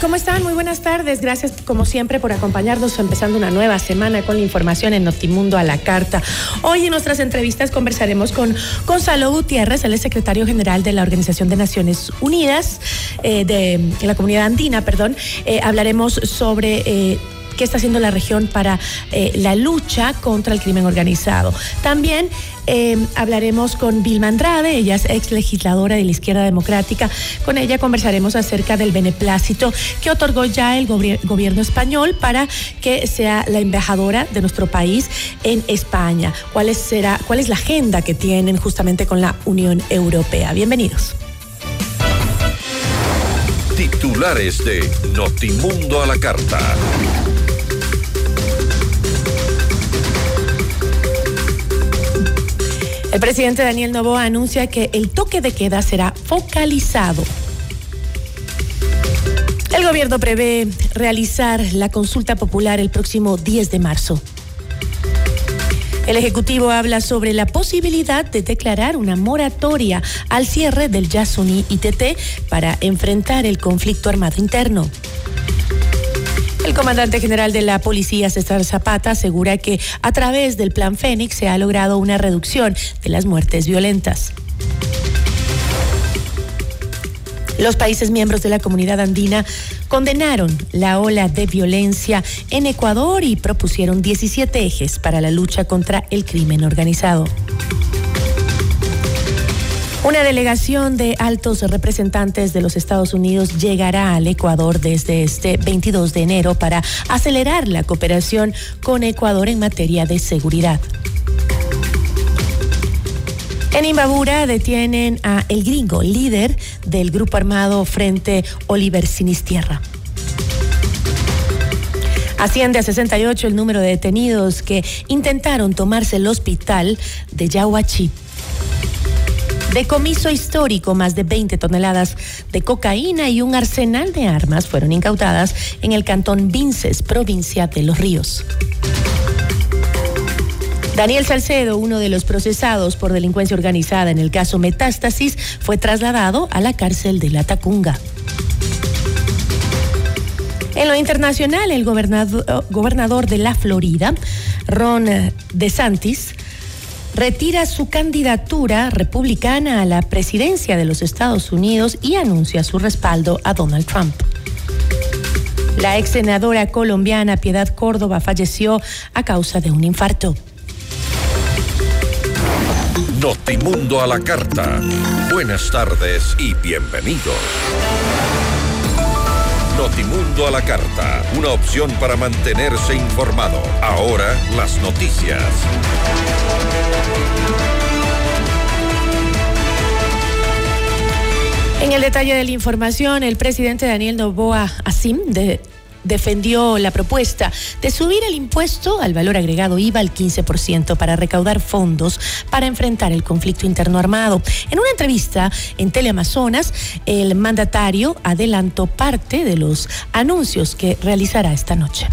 ¿Cómo están? Muy buenas tardes. Gracias como siempre por acompañarnos empezando una nueva semana con la información en Notimundo a la carta. Hoy en nuestras entrevistas conversaremos con Gonzalo Gutiérrez, el secretario general de la Organización de Naciones Unidas, eh, de, la comunidad andina, perdón. Eh, hablaremos sobre... Eh, qué está haciendo la región para la lucha contra el crimen organizado. También eh, hablaremos con Vilma Andrade, ella es ex legisladora de la izquierda democrática. Con ella conversaremos acerca del beneplácito que otorgó ya el gobierno español para que sea la embajadora de nuestro país en España. ¿Cuál, ¿Cuál es la agenda que tienen justamente con la Unión Europea? Bienvenidos. Titulares de Notimundo a la Carta. El presidente Daniel Novoa anuncia que el toque de queda será focalizado. El gobierno prevé realizar la consulta popular el próximo 10 de marzo. El Ejecutivo habla sobre la posibilidad de declarar una moratoria al cierre del Yasuní ITT para enfrentar el conflicto armado interno. El comandante general de la policía, César Zapata, asegura que a través del Plan Fénix se ha logrado una reducción de las muertes violentas. Los países miembros de la comunidad andina condenaron la ola de violencia en Ecuador y propusieron 17 ejes para la lucha contra el crimen organizado. Una delegación de altos representantes de los Estados Unidos llegará al Ecuador desde este 22 de enero para acelerar la cooperación con Ecuador en materia de seguridad. En Imbabura detienen a El Gringo, líder del grupo armado Frente Oliver Sinistierra. Asciende a 68 el número de detenidos que intentaron tomarse el hospital de Yahuachí. Decomiso histórico, más de 20 toneladas de cocaína y un arsenal de armas fueron incautadas en el cantón Vinces, provincia de Los Ríos. Daniel Salcedo, uno de los procesados por delincuencia organizada en el caso Metástasis, fue trasladado a la cárcel de La Tacunga. En lo internacional, el gobernador, gobernador de la Florida, Ron DeSantis, retira su candidatura republicana a la presidencia de los Estados Unidos y anuncia su respaldo a Donald Trump. La ex senadora colombiana Piedad Córdoba falleció a causa de un infarto. Notimundo a la carta. Buenas tardes y bienvenidos. Notimundo a la carta, una opción para mantenerse informado. Ahora las noticias. En el detalle de la información, el presidente Daniel Novoa Asim de defendió la propuesta de subir el impuesto al valor agregado IVA al 15% para recaudar fondos para enfrentar el conflicto interno armado. En una entrevista en Teleamazonas, el mandatario adelantó parte de los anuncios que realizará esta noche.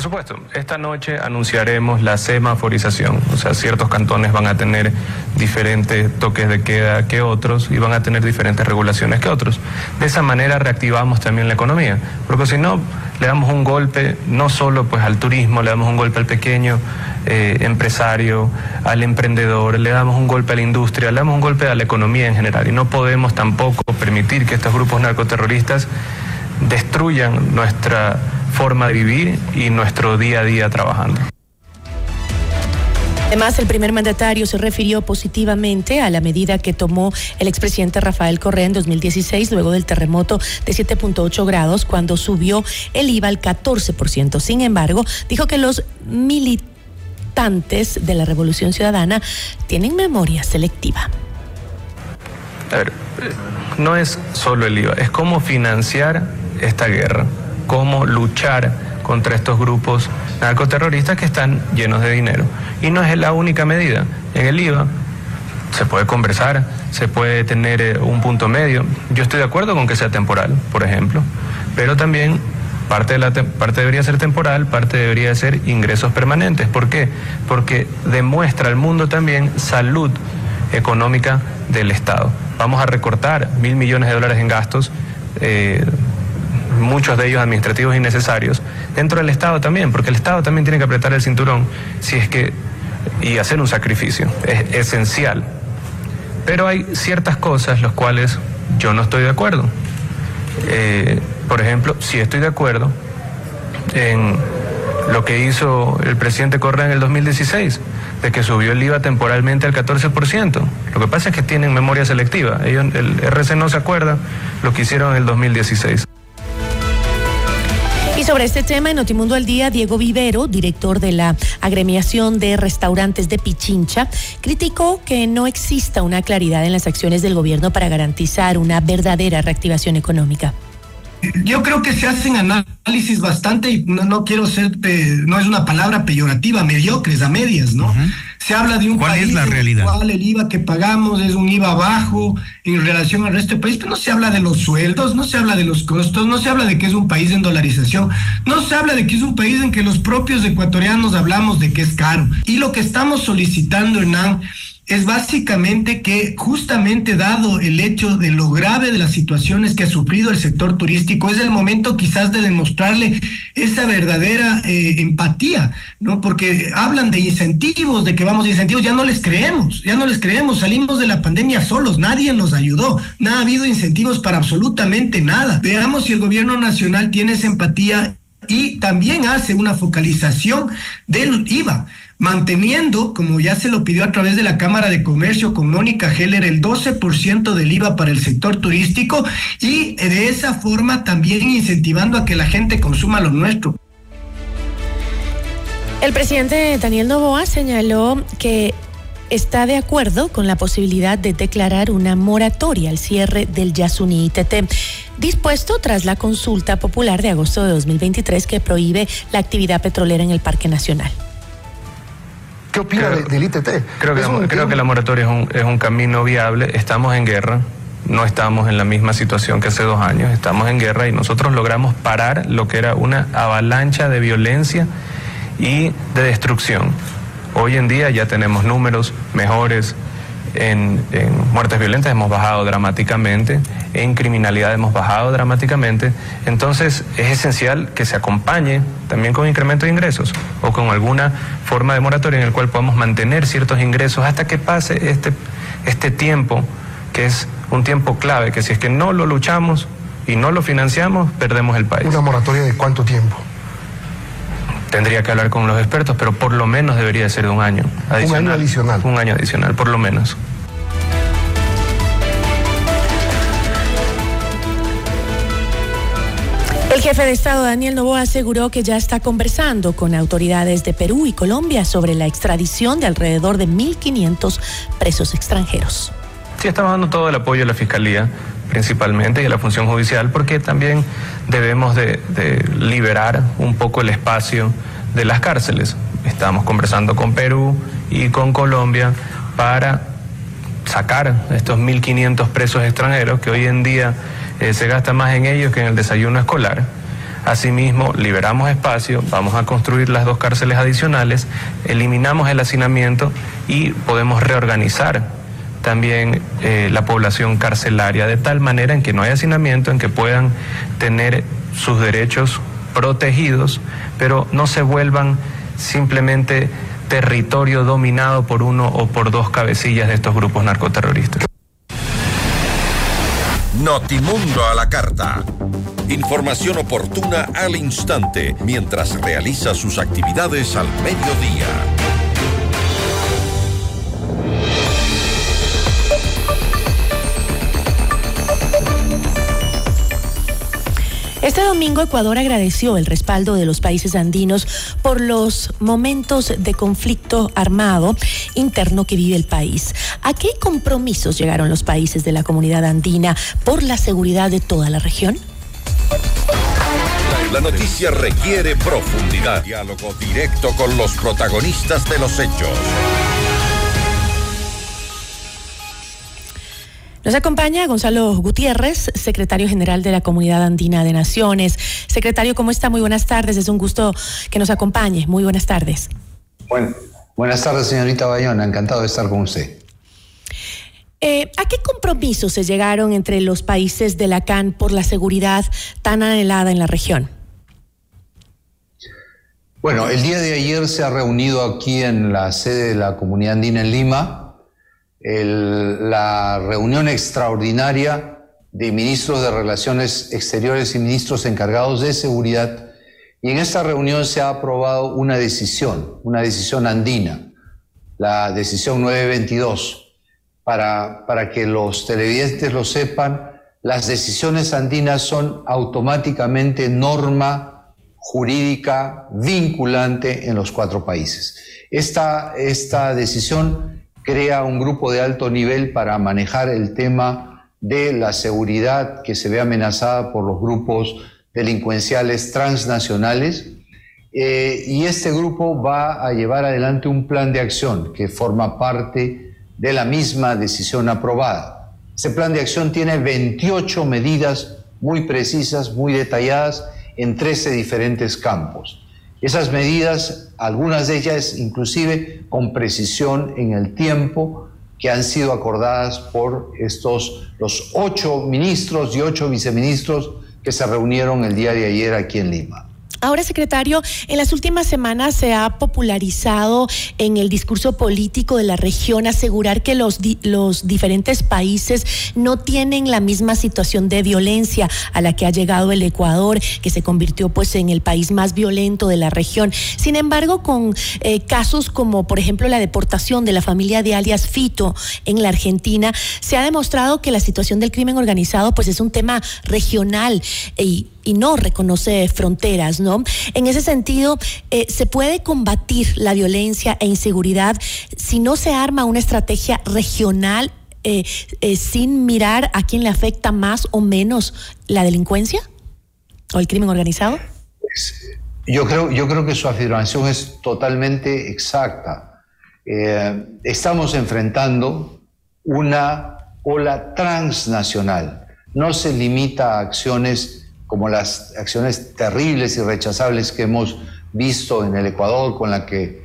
Por supuesto, esta noche anunciaremos la semaforización, o sea, ciertos cantones van a tener diferentes toques de queda que otros y van a tener diferentes regulaciones que otros. De esa manera reactivamos también la economía, porque si no, le damos un golpe no solo pues al turismo, le damos un golpe al pequeño eh, empresario, al emprendedor, le damos un golpe a la industria, le damos un golpe a la economía en general y no podemos tampoco permitir que estos grupos narcoterroristas destruyan nuestra forma de vivir y nuestro día a día trabajando. Además, el primer mandatario se refirió positivamente a la medida que tomó el expresidente Rafael Correa en 2016, luego del terremoto de 7.8 grados, cuando subió el IVA al 14%. Sin embargo, dijo que los militantes de la Revolución Ciudadana tienen memoria selectiva. A ver, no es solo el IVA, es cómo financiar esta guerra cómo luchar contra estos grupos narcoterroristas que están llenos de dinero. Y no es la única medida. En el IVA se puede conversar, se puede tener eh, un punto medio. Yo estoy de acuerdo con que sea temporal, por ejemplo, pero también parte, de la parte debería ser temporal, parte debería ser ingresos permanentes. ¿Por qué? Porque demuestra al mundo también salud económica del Estado. Vamos a recortar mil millones de dólares en gastos. Eh, muchos de ellos administrativos innecesarios, dentro del Estado también, porque el Estado también tiene que apretar el cinturón si es que y hacer un sacrificio, es esencial. Pero hay ciertas cosas las cuales yo no estoy de acuerdo. Eh, por ejemplo, si estoy de acuerdo en lo que hizo el presidente Correa en el 2016, de que subió el IVA temporalmente al 14%. Lo que pasa es que tienen memoria selectiva. Ellos, el RC no se acuerda lo que hicieron en el 2016. Sobre este tema, en Notimundo al Día, Diego Vivero, director de la agremiación de restaurantes de Pichincha, criticó que no exista una claridad en las acciones del gobierno para garantizar una verdadera reactivación económica. Yo creo que se hacen análisis bastante, y no, quiero ser, no es una palabra peyorativa, mediocres, a medias, ¿no? Se habla de un ¿Cuál país es la realidad? cual el IVA que pagamos es un IVA bajo en relación al resto del país, pero no se habla de los sueldos, no se habla de los costos, no se habla de que es un país en dolarización, no se habla de que es un país en que los propios ecuatorianos hablamos de que es caro. Y lo que estamos solicitando, Hernán, es básicamente que justamente dado el hecho de lo grave de las situaciones que ha sufrido el sector turístico, es el momento quizás de demostrarle esa verdadera eh, empatía, ¿no? Porque hablan de incentivos, de que vamos de incentivos, ya no les creemos, ya no les creemos, salimos de la pandemia solos, nadie nos ayudó, no ha habido incentivos para absolutamente nada. Veamos si el gobierno nacional tiene esa empatía y también hace una focalización del IVA manteniendo, como ya se lo pidió a través de la Cámara de Comercio con Mónica Heller, el 12% del IVA para el sector turístico y de esa forma también incentivando a que la gente consuma lo nuestro. El presidente Daniel Novoa señaló que está de acuerdo con la posibilidad de declarar una moratoria al cierre del Yasuní ITT, dispuesto tras la consulta popular de agosto de 2023 que prohíbe la actividad petrolera en el Parque Nacional. ¿Qué opina Creo- del ITT? Creo que, un creo que la moratoria es un, es un camino viable. Estamos en guerra, no estamos en la misma situación que hace dos años. Estamos en guerra y nosotros logramos parar lo que era una avalancha de violencia y de destrucción. Hoy en día ya tenemos números mejores. En, muertes violentas hemos bajado dramáticamente, en criminalidad hemos bajado dramáticamente. Entonces es esencial que se acompañe también con incremento de ingresos o con alguna forma de moratoria en el cual podamos mantener ciertos ingresos hasta que pase este, este tiempo, que es un tiempo clave, que si es que no lo luchamos y no lo financiamos, perdemos el país. ¿Una moratoria de cuánto tiempo? Tendría que hablar con los expertos, pero por lo menos debería ser de un año adicional. año adicional. Un año adicional, por lo menos. El jefe de Estado, Daniel Novoa, aseguró que ya está conversando con autoridades de Perú y Colombia sobre la extradición de alrededor de 1.500 presos extranjeros. Sí, estamos dando todo el apoyo a la Fiscalía principalmente y a la función judicial porque también debemos de, liberar un poco el espacio de las cárceles. Estamos conversando con Perú y con Colombia para sacar estos 1.500 presos extranjeros que hoy en día eh, se gasta más en ellos que en el desayuno escolar. Asimismo, liberamos espacio, vamos a construir las dos cárceles adicionales, eliminamos el hacinamiento y podemos reorganizar también eh, la población carcelaria de tal manera en que no haya hacinamiento, en que puedan tener sus derechos protegidos, pero no se vuelvan simplemente territorio dominado por uno o por dos cabecillas de estos grupos narcoterroristas. Notimundo a la carta. Información oportuna al instante mientras realiza sus actividades al mediodía. Este domingo Ecuador agradeció el respaldo de los países andinos por los momentos de conflicto armado interno que vive el país. ¿A qué compromisos llegaron los países de la comunidad andina por la seguridad de toda la región? La noticia requiere profundidad, diálogo directo con los protagonistas de los hechos. Nos acompaña Gonzalo Gutiérrez, secretario general de la Comunidad Andina de Naciones. Secretario, ¿cómo está? Muy buenas tardes. Es un gusto que nos acompañe. Muy buenas tardes. Bueno, buenas tardes, señorita Bayona. Encantado de estar con usted. Eh, ¿A qué compromisos se llegaron entre los países de la CAN por la seguridad tan anhelada en la región? Bueno, el día de ayer se ha reunido aquí en la sede de la Comunidad Andina en Lima la reunión extraordinaria de ministros de Relaciones Exteriores y ministros encargados de seguridad. Y en esta reunión se ha aprobado una decisión, una decisión andina, la decisión 922. Para, para que los televidentes lo sepan, las decisiones andinas son automáticamente norma jurídica vinculante en los cuatro países. Esta, esta decisión crea un grupo de alto nivel para manejar el tema de la seguridad que se ve amenazada por los grupos delincuenciales transnacionales. Eh, y este grupo va a llevar adelante un plan de acción que forma parte de la misma decisión aprobada. Ese plan de acción tiene 28 medidas muy precisas, muy detalladas en 13 diferentes campos. Esas medidas, algunas de ellas inclusive con precisión en el tiempo, que han sido acordadas por estos, los ocho ministros y ocho viceministros que se reunieron el día de ayer aquí en Lima. Ahora, secretario, en las últimas semanas se ha popularizado en el discurso político de la región asegurar que los, los diferentes países no tienen la misma situación de violencia a la que ha llegado el Ecuador, que se convirtió pues en el país más violento de la región. Sin embargo, con eh, casos como por ejemplo la deportación de la familia de alias Fito en la Argentina, se ha demostrado que la situación del crimen organizado pues es un tema regional y y no reconoce fronteras, ¿no? En ese sentido, eh, ¿se puede combatir la violencia e inseguridad si no se arma una estrategia regional eh, eh, sin mirar a quién le afecta más o menos la delincuencia o el crimen organizado? Pues, yo, creo, yo creo que su afirmación es totalmente exacta. estamos enfrentando una ola transnacional. No se limita a acciones como las acciones terribles y rechazables que hemos visto en el Ecuador, con, la que,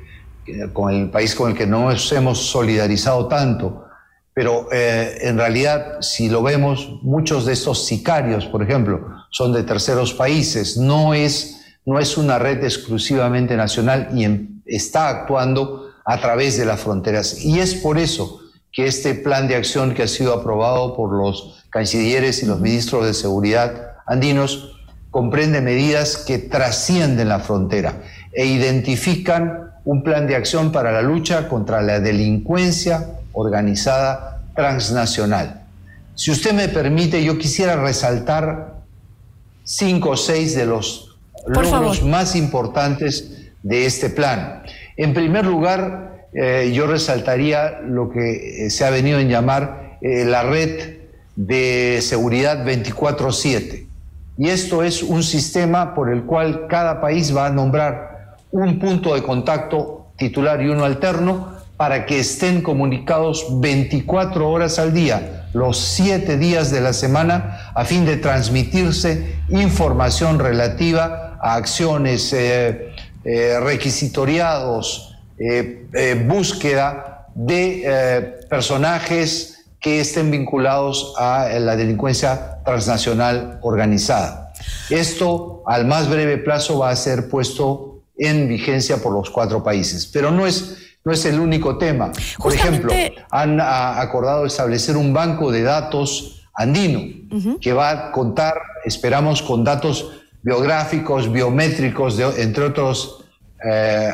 con el país con el que no nos hemos solidarizado tanto. Pero eh, en realidad, si lo vemos, muchos de estos sicarios, por ejemplo, son de terceros países. No es, no es una red exclusivamente nacional y está actuando a través de las fronteras. Y es por eso que este plan de acción que ha sido aprobado por los cancilleres y los ministros de Seguridad andinos comprende medidas que trascienden la frontera e identifican un plan de acción para la lucha contra la delincuencia organizada transnacional. Si usted me permite, yo quisiera resaltar cinco o seis de los logros más importantes de este plan. En primer lugar, eh, yo resaltaría lo que se ha venido en llamar eh, la red de seguridad 24/7. Y esto es un sistema por el cual cada país va a nombrar un punto de contacto titular y uno alterno para que estén comunicados 24 horas al día, los 7 días de la semana, a fin de transmitirse información relativa a acciones, eh, eh, requisitoriados, eh, búsqueda de personajes que estén vinculados a la delincuencia transnacional organizada. Esto al más breve plazo va a ser puesto en vigencia por los cuatro países, pero no es no es el único tema. Por ejemplo, han acordado establecer un banco de datos andino que va a contar, esperamos, con datos biográficos, biométricos, entre otros eh,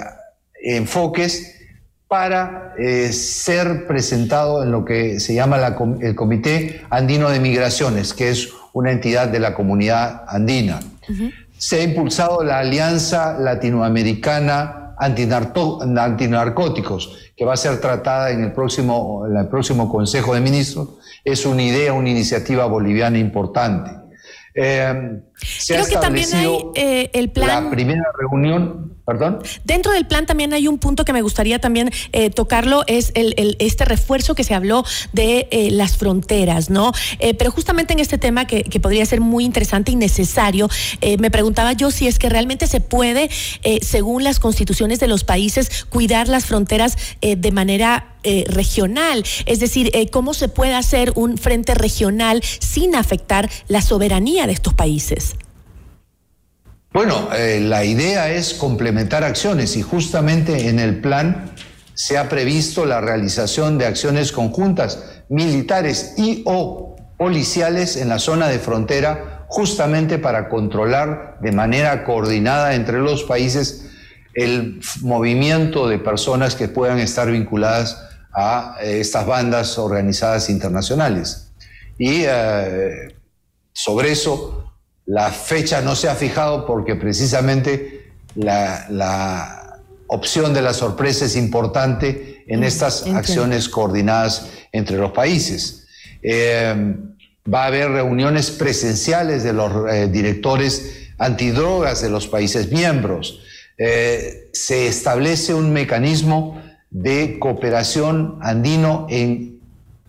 enfoques, para eh, ser presentado en lo que se llama el Comité Andino de Migraciones, que es una entidad de la comunidad andina. Se ha impulsado la Alianza Latinoamericana antinarcóticos, que va a ser tratada en el próximo, en el próximo Consejo de Ministros, es una idea, una iniciativa boliviana importante. Eh, Creo que también hay eh, el plan. La primera reunión, perdón. Dentro del plan también hay un punto que me gustaría también eh, tocarlo, es el, este refuerzo que se habló de las fronteras, ¿no? pero justamente en este tema que, que, podría ser muy interesante y necesario, me preguntaba yo si es que realmente se puede, según las constituciones de los países, cuidar las fronteras de manera eh, regional, es decir, eh, cómo se puede hacer un frente regional sin afectar la soberanía de estos países. Bueno, eh, la idea es complementar acciones y justamente en el plan se ha previsto la realización de acciones conjuntas militares y o policiales en la zona de frontera justamente para controlar de manera coordinada entre los países el movimiento de personas que puedan estar vinculadas a eh, estas bandas organizadas internacionales. Y eh, sobre eso la fecha no se ha fijado porque precisamente la, opción de la sorpresa es importante en mm, estas acciones coordinadas entre los países. Eh, va a haber reuniones presenciales de los directores antidrogas de los países miembros. se establece un mecanismo de cooperación andino en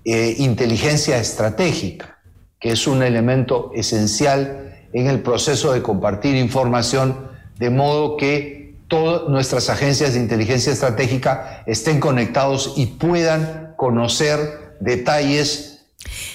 eh, inteligencia estratégica, que es un elemento esencial en el proceso de compartir información, de modo que todas nuestras agencias de inteligencia estratégica estén conectados y puedan conocer detalles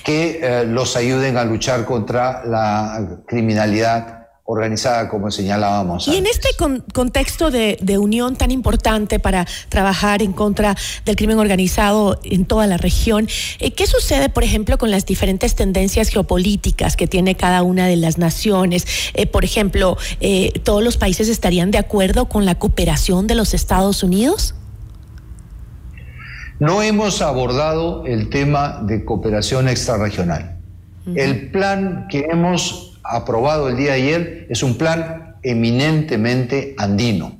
que eh, los ayuden a luchar contra la criminalidad organizada, como señalábamos. Y en este contexto de, unión tan importante para trabajar en contra del crimen organizado en toda la región, eh, ¿qué sucede, por ejemplo, con las diferentes tendencias geopolíticas que tiene cada una de las naciones? Eh, por ejemplo, eh, ¿todos los países estarían de acuerdo con la cooperación de los Estados Unidos? No hemos abordado el tema de cooperación extrarregional. El plan que hemos aprobado el día de ayer es un plan eminentemente andino.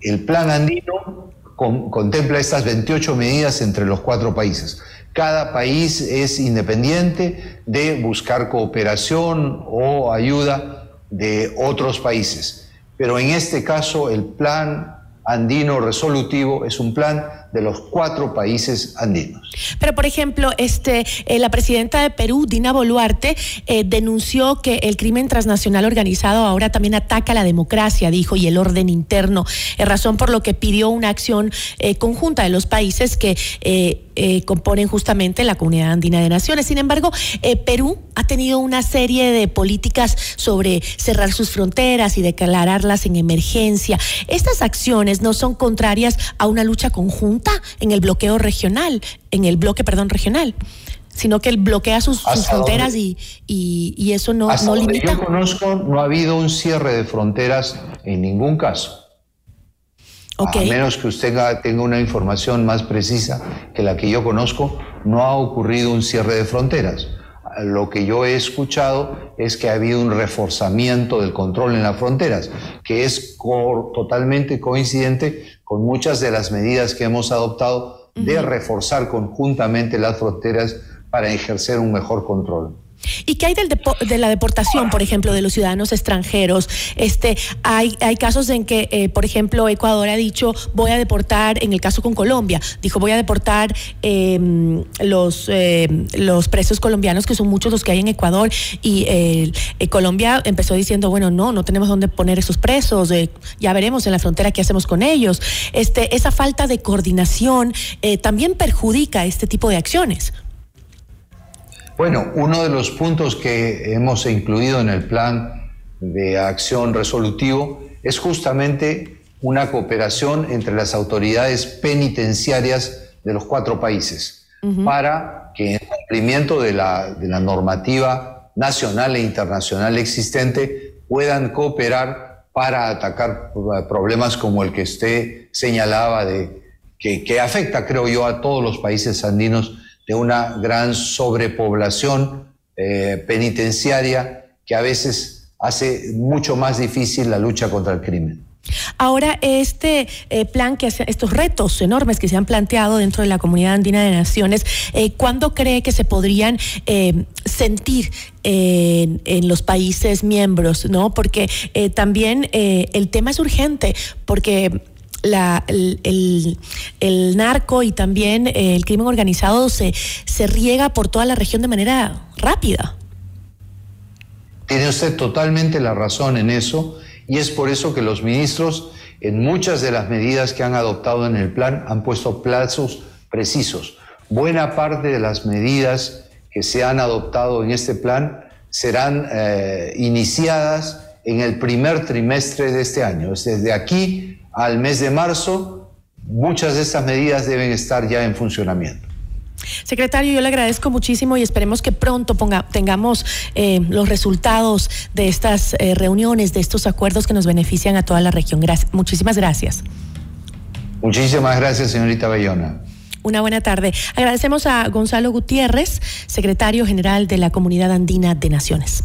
El plan andino contempla estas 28 medidas entre los cuatro países. Cada país es independiente de buscar cooperación o ayuda de otros países. Pero en este caso el plan andino resolutivo es un plan de los cuatro países andinos. Pero, por ejemplo, este, eh, la presidenta de Perú, Dina Boluarte, eh, denunció que el crimen transnacional organizado ahora también ataca la democracia, dijo, y el orden interno, eh, razón por lo que pidió una acción conjunta de los países que componen justamente la Comunidad Andina de Naciones. Sin embargo, Perú ha tenido una serie de políticas sobre cerrar sus fronteras y declararlas en emergencia. Estas acciones no son contrarias a una lucha conjunta en el bloqueo regional, en el bloque, perdón, regional sino que él bloquea sus, fronteras y, y, eso no, no limita. Yo conozco, no ha habido un cierre de fronteras en ningún caso. A menos que usted tenga, tenga, una información más precisa que la que yo conozco, no ha ocurrido un cierre de fronteras. Lo que yo he escuchado es que ha habido un reforzamiento del control en las fronteras, que es totalmente coincidente con muchas de las medidas que hemos adoptado de reforzar conjuntamente las fronteras para ejercer un mejor control. ¿Y qué hay del de la deportación, por ejemplo, de los ciudadanos extranjeros? Este, hay, hay casos en que, eh, por ejemplo, Ecuador ha dicho voy a deportar, en el caso con Colombia, dijo voy a deportar em, los, em, los presos colombianos, que son muchos los que hay en Ecuador, y eh, Colombia empezó diciendo, bueno, no, no tenemos dónde poner esos presos, eh, ya veremos en la frontera qué hacemos con ellos. Este, esa falta de coordinación también perjudica este tipo de acciones. Bueno, uno de los puntos que hemos incluido en el plan de acción resolutivo es justamente una cooperación entre las autoridades penitenciarias de los cuatro países para que en cumplimiento de la, de la normativa nacional e internacional existente puedan cooperar para atacar problemas como el que usted señalaba de que, que afecta, creo yo, a todos los países andinos de una gran sobrepoblación eh, penitenciaria que a veces hace mucho más difícil la lucha contra el crimen. Ahora, este eh, plan, que estos retos enormes que se han planteado dentro de la comunidad andina de naciones, eh, ¿cuándo cree que se podrían sentir en, en, los países miembros? ¿no? Porque también el tema es urgente, porque la, el, el, narco y también el crimen organizado se, se riega por toda la región de manera rápida. Tiene usted totalmente la razón en eso y es por eso que los ministros en muchas de las medidas que han adoptado en el plan han puesto plazos precisos. Buena parte de las medidas que se han adoptado en este plan serán eh, iniciadas en el primer trimestre de este año. Desde aquí al mes de marzo, muchas de estas medidas deben estar ya en funcionamiento. Secretario, yo le agradezco muchísimo y esperemos que pronto ponga, tengamos eh, los resultados de estas eh, reuniones, de estos acuerdos que nos benefician a toda la región. muchísimas gracias. Muchísimas gracias, señorita Bayona. Una buena tarde. Agradecemos a Gonzalo Gutiérrez, secretario general de la Comunidad Andina de Naciones.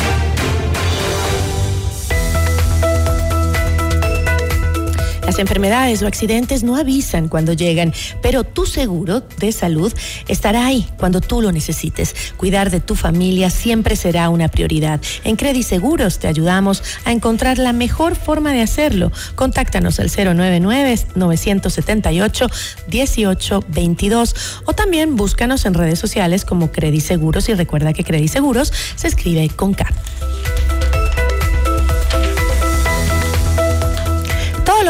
Las enfermedades o accidentes no avisan cuando llegan, pero tu seguro de salud estará ahí cuando tú lo necesites. Cuidar de tu familia siempre será una prioridad. En Credit Seguros te ayudamos a encontrar la mejor forma de hacerlo. Contáctanos al 099-978-1822 o también búscanos en redes sociales como Credit Seguros y recuerda que Credit Seguros se escribe con K.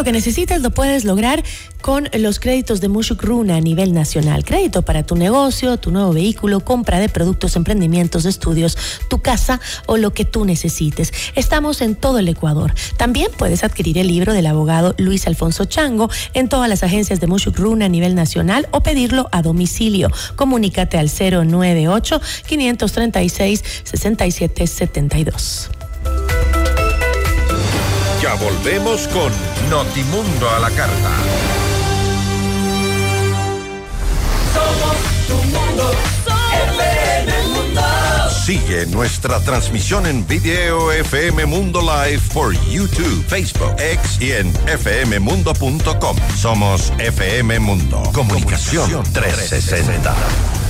lo que necesitas lo puedes lograr con los créditos de Mushuk Runa a nivel nacional. Crédito para tu negocio, tu nuevo vehículo, compra de productos, emprendimientos, estudios, tu casa o lo que tú necesites. Estamos en todo el Ecuador. También puedes adquirir el libro del abogado Luis Alfonso Chango en todas las agencias de Mushuk Runa a nivel nacional o pedirlo a domicilio. Comunícate al 098 536 6772. Ya volvemos con Notimundo a la carta. Somos tu mundo, FM Mundo. Sigue nuestra transmisión en video FM Mundo Live por YouTube, Facebook, X y en fmmundo.com. Somos FM Mundo. Comunicación 360.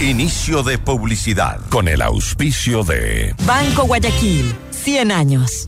Inicio de publicidad con el auspicio de Banco Guayaquil, 100 años.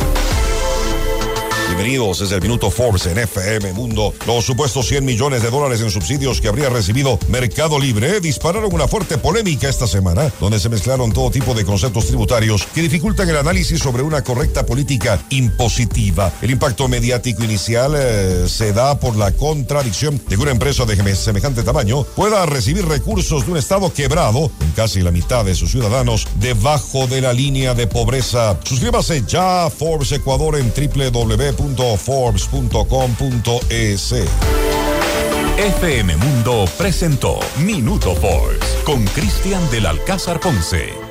Bienvenidos desde el Minuto Forbes en FM Mundo. Los supuestos 100 millones de dólares en subsidios que habría recibido Mercado Libre dispararon una fuerte polémica esta semana, donde se mezclaron todo tipo de conceptos tributarios que dificultan el análisis sobre una correcta política impositiva. El impacto mediático inicial eh, se da por la contradicción de que una empresa de semejante tamaño pueda recibir recursos de un Estado quebrado, con casi la mitad de sus ciudadanos debajo de la línea de pobreza. Suscríbase ya a Forbes Ecuador en www www.forbes.com.es. FM Mundo presentó Minuto Forbes con Cristian del Alcázar Ponce.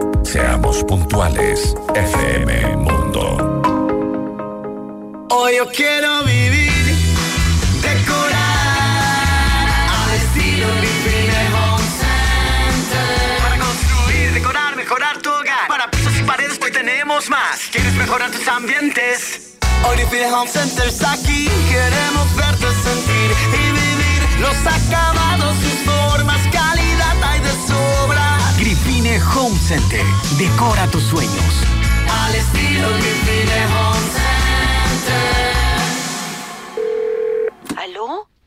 Seamos puntuales, FM Mundo. Hoy yo quiero vivir, decorar al estilo Grifine Home Center. Para construir, decorar, mejorar tu hogar. Para pisos y paredes, hoy tenemos más. ¿Quieres mejorar tus ambientes? Hoy Grifine Home Center está aquí. Queremos verte sentir y vivir los acabados, Home Center. Decora tus sueños. Al estilo Grifine Home Center.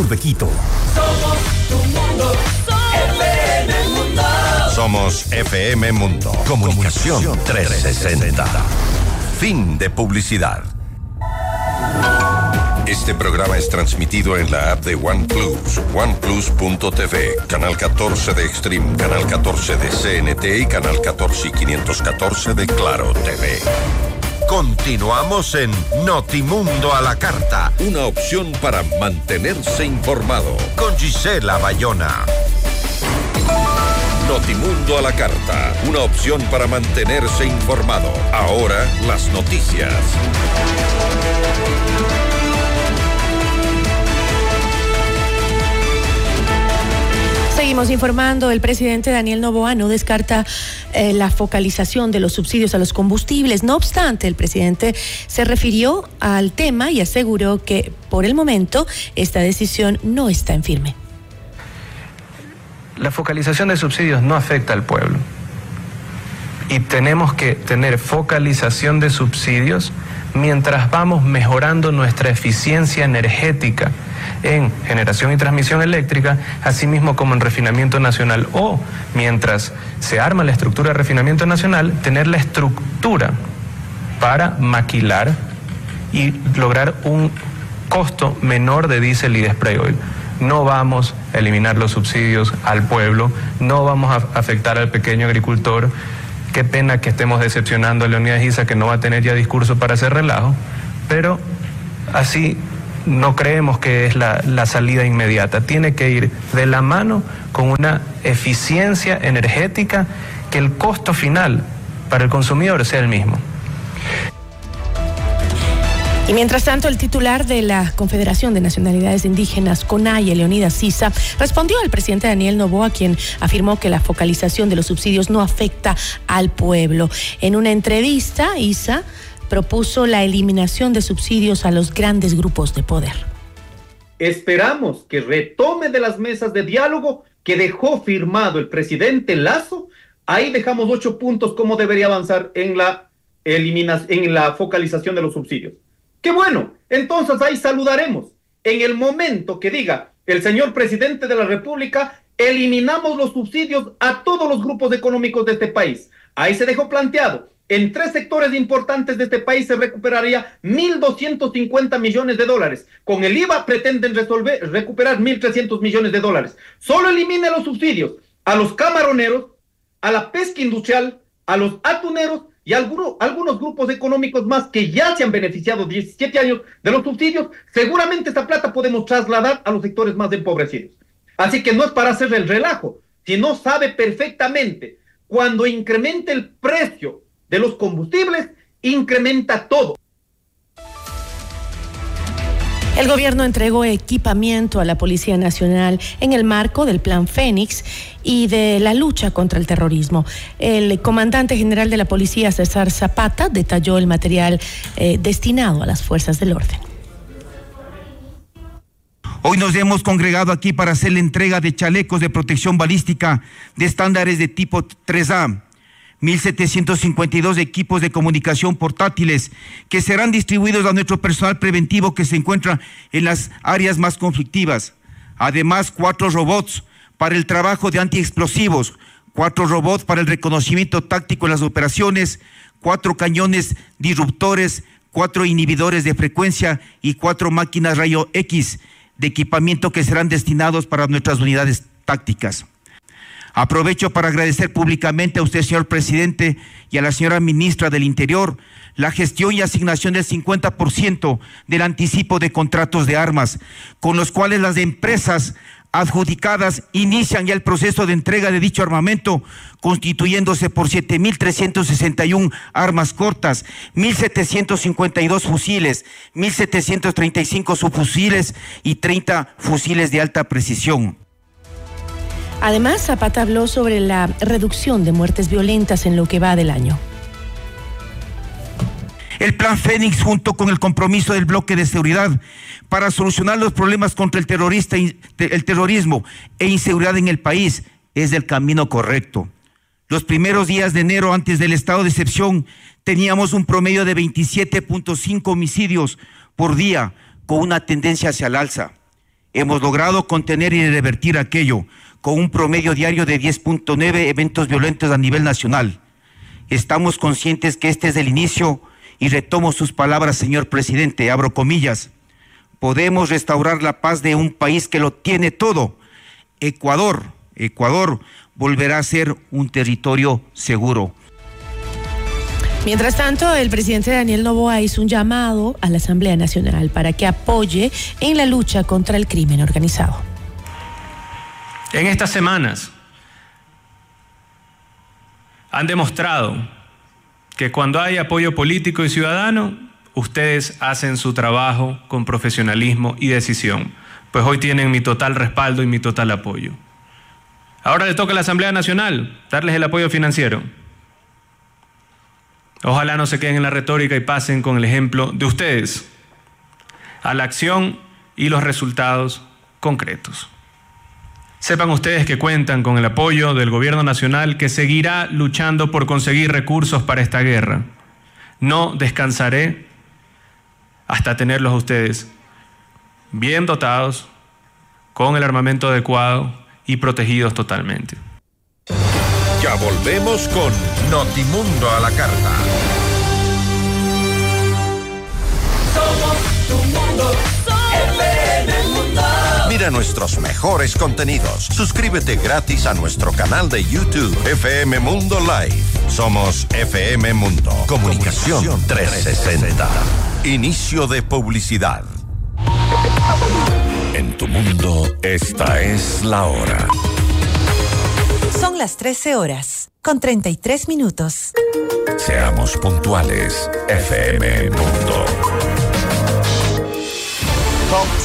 de Quito. Somos tu mundo. FM Mundo. Somos FM Mundo. Comunicación 360. Fin de publicidad. Este programa es transmitido en la app de OnePlus, oneplus.tv, canal 14 de Extreme, canal 14 de CNT y canal 14 y 514 de Claro TV. Continuamos en Notimundo a la Carta, una opción para mantenerse informado con Gisela Bayona. Notimundo a la Carta, una opción para mantenerse informado. Ahora las noticias. Seguimos informando. El presidente Daniel Novoa no descarta eh, la focalización de los subsidios a los combustibles. No obstante, el presidente se refirió al tema y aseguró que por el momento esta decisión no está en firme. La focalización de subsidios no afecta al pueblo. Y tenemos que tener focalización de subsidios mientras vamos mejorando nuestra eficiencia energética en generación y transmisión eléctrica, así mismo como en refinamiento nacional, o mientras se arma la estructura de refinamiento nacional, tener la estructura para maquilar y lograr un costo menor de diésel y de spray oil. No vamos a eliminar los subsidios al pueblo, no vamos a afectar al pequeño agricultor. Qué pena que estemos decepcionando a Leonidas Isa, que no va a tener ya discurso para hacer relajo, pero así no creemos que es la, la, salida inmediata. Tiene que ir de la mano con una eficiencia energética que el costo final para el consumidor sea el mismo. Y mientras tanto, el titular de la Confederación de Nacionalidades Indígenas, CONAIE, Leonidas Sisa, respondió al presidente Daniel Novoa, quien afirmó que la focalización de los subsidios no afecta al pueblo. En una entrevista, Isa propuso la eliminación de subsidios a los grandes grupos de poder. Esperamos que retome de las mesas de diálogo que dejó firmado el presidente Lazo. Ahí dejamos ocho puntos cómo debería avanzar en la, elimina en la focalización de los subsidios. Qué bueno, entonces ahí saludaremos. En el momento que diga el señor presidente de la República, eliminamos los subsidios a todos los grupos económicos de este país. Ahí se dejó planteado en tres sectores importantes de este país se recuperaría 1.250 millones de dólares. Con el IVA pretenden resolver, recuperar 1.300 millones de dólares. Solo elimine los subsidios a los camaroneros, a la pesca industrial, a los atuneros y algunos, algunos grupos económicos más que ya se han beneficiado 17 años de los subsidios. Seguramente esta plata podemos trasladar a los sectores más empobrecidos. Así que no es para hacer el relajo, sino sabe perfectamente cuando incremente el precio de los combustibles, incrementa todo. El gobierno entregó equipamiento a la Policía Nacional en el marco del Plan Fénix y de la lucha contra el terrorismo. El comandante general de la Policía, César Zapata, detalló el material eh, destinado a las fuerzas del orden. Hoy nos hemos congregado aquí para hacer la entrega de chalecos de protección balística de estándares de tipo 3A. 1.752 equipos de comunicación portátiles que serán distribuidos a nuestro personal preventivo que se encuentra en las áreas más conflictivas. Además, cuatro robots para el trabajo de antiexplosivos, cuatro robots para el reconocimiento táctico en las operaciones, cuatro cañones disruptores, cuatro inhibidores de frecuencia y cuatro máquinas rayo X de equipamiento que serán destinados para nuestras unidades tácticas. Aprovecho para agradecer públicamente a usted, señor presidente, y a la señora ministra del Interior la gestión y asignación del 50% del anticipo de contratos de armas, con los cuales las empresas adjudicadas inician ya el proceso de entrega de dicho armamento, constituyéndose por 7.361 armas cortas, 1.752 fusiles, 1.735 subfusiles y 30 fusiles de alta precisión. Además, Zapata habló sobre la reducción de muertes violentas en lo que va del año. El plan Fénix, junto con el compromiso del bloque de seguridad para solucionar los problemas contra el, terrorista, el terrorismo e inseguridad en el país, es el camino correcto. Los primeros días de enero, antes del estado de excepción, teníamos un promedio de 27.5 homicidios por día, con una tendencia hacia el alza. Hemos logrado contener y revertir aquello, con un promedio diario de 10.9 eventos violentos a nivel nacional. Estamos conscientes que este es el inicio y retomo sus palabras, señor presidente, abro comillas. Podemos restaurar la paz de un país que lo tiene todo. Ecuador, Ecuador volverá a ser un territorio seguro. Mientras tanto, el presidente Daniel Novoa hizo un llamado a la Asamblea Nacional para que apoye en la lucha contra el crimen organizado en estas semanas han demostrado que cuando hay apoyo político y ciudadano, ustedes hacen su trabajo con profesionalismo y decisión. Pues hoy tienen mi total respaldo y mi total apoyo. Ahora le toca a la Asamblea Nacional darles el apoyo financiero. Ojalá no se queden en la retórica y pasen con el ejemplo de ustedes a la acción y los resultados concretos. Sepan ustedes que cuentan con el apoyo del Gobierno Nacional que seguirá luchando por conseguir recursos para esta guerra. No descansaré hasta tenerlos a ustedes bien dotados, con el armamento adecuado y protegidos totalmente. Ya volvemos con Notimundo a la carta. Somos tu mundo, Mira nuestros mejores contenidos. Suscríbete gratis a nuestro canal de YouTube FM Mundo Live. Somos FM Mundo. Comunicación 360. Inicio de publicidad. En tu mundo, esta es la hora. Son las 13 horas, con 33 minutos. Seamos puntuales, FM Mundo. Top